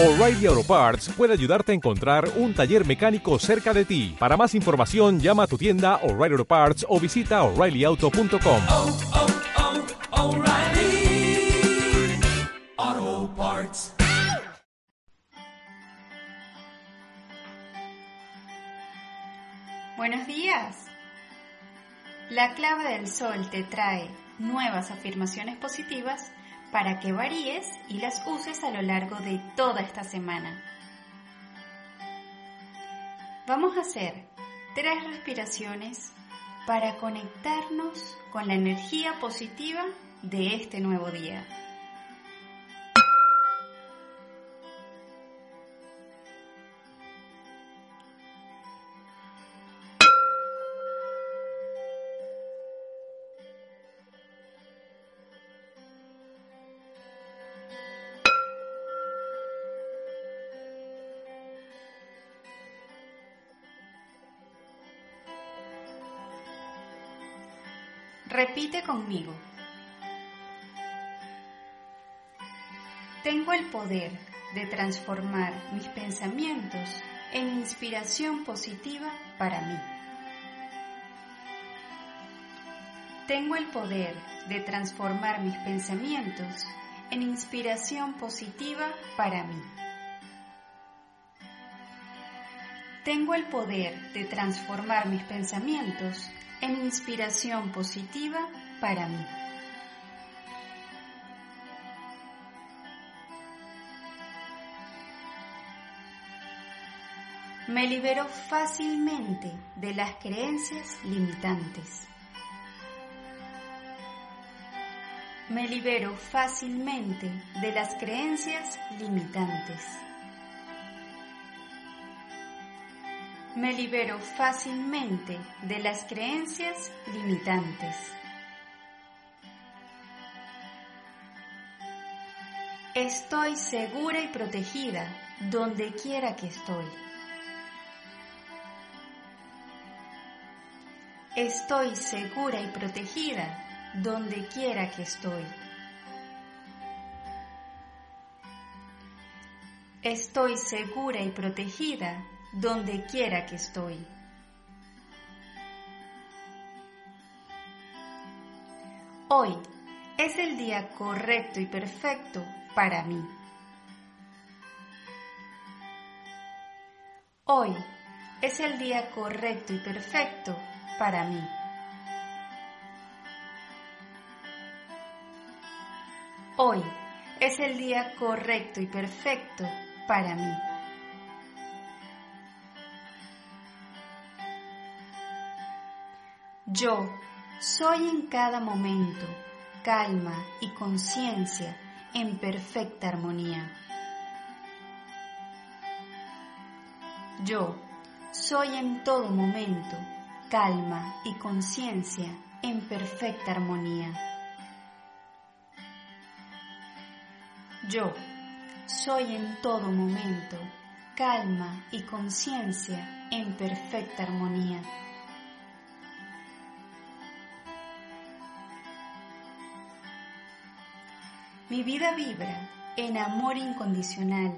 O'Reilly Auto Parts puede ayudarte a encontrar un taller mecánico cerca de ti. Para más información, llama a tu tienda O'Reilly Auto Parts o visita oreillyauto.com. oh, oh, O'Reilly Auto Parts. Buenos días. La clave del sol te trae nuevas afirmaciones positivas para que varíes y las uses a lo largo de toda esta semana. Vamos a hacer tres respiraciones para conectarnos con la energía positiva de este nuevo día. Repite conmigo. Tengo el poder de transformar mis pensamientos en inspiración positiva para mí. Tengo el poder de transformar mis pensamientos en inspiración positiva para mí. Tengo el poder de transformar mis pensamientos en inspiración positiva para mí. Me libero fácilmente de las creencias limitantes. Me libero fácilmente de las creencias limitantes. Me libero fácilmente de las creencias limitantes. Estoy segura y protegida donde quiera que estoy. Estoy segura y protegida donde quiera que estoy. Estoy segura y protegida donde quiera que estoy. Hoy es el día correcto y perfecto para mí. Hoy es el día correcto y perfecto para mí. Hoy es el día correcto y perfecto para mí. Yo soy en cada momento calma y conciencia en perfecta armonía. Yo soy en todo momento calma y conciencia en perfecta armonía. Yo soy en todo momento calma y conciencia en perfecta armonía. Mi vida vibra en amor incondicional,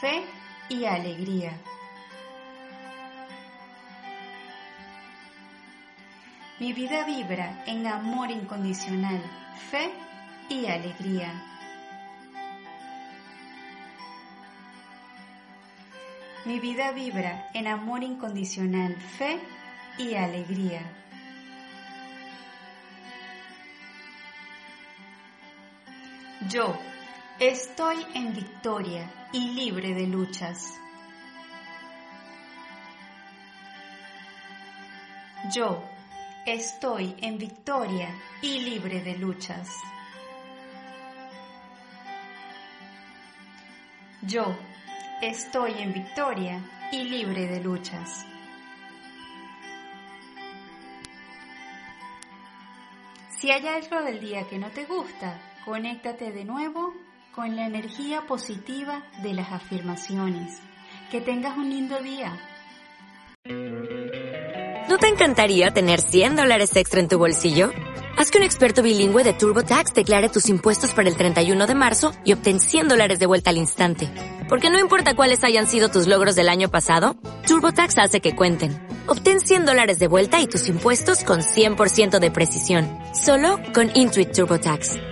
fe y alegría. Mi vida vibra en amor incondicional, fe y alegría. Mi vida vibra en amor incondicional, fe y alegría. Yo estoy en victoria y libre de luchas. Yo estoy en victoria y libre de luchas. Yo estoy en victoria y libre de luchas. Si hay algo del día que no te gusta, conéctate de nuevo con la energía positiva de las afirmaciones. Que tengas un lindo día. ¿No te encantaría tener 100 dólares extra en tu bolsillo? Haz que un experto bilingüe de TurboTax declare tus impuestos para el 31 de marzo y obtén 100 dólares de vuelta al instante. Porque no importa cuáles hayan sido tus logros del año pasado, TurboTax hace que cuenten. Obtén 100 dólares de vuelta y tus impuestos con 100% de precisión. Solo con Intuit TurboTax.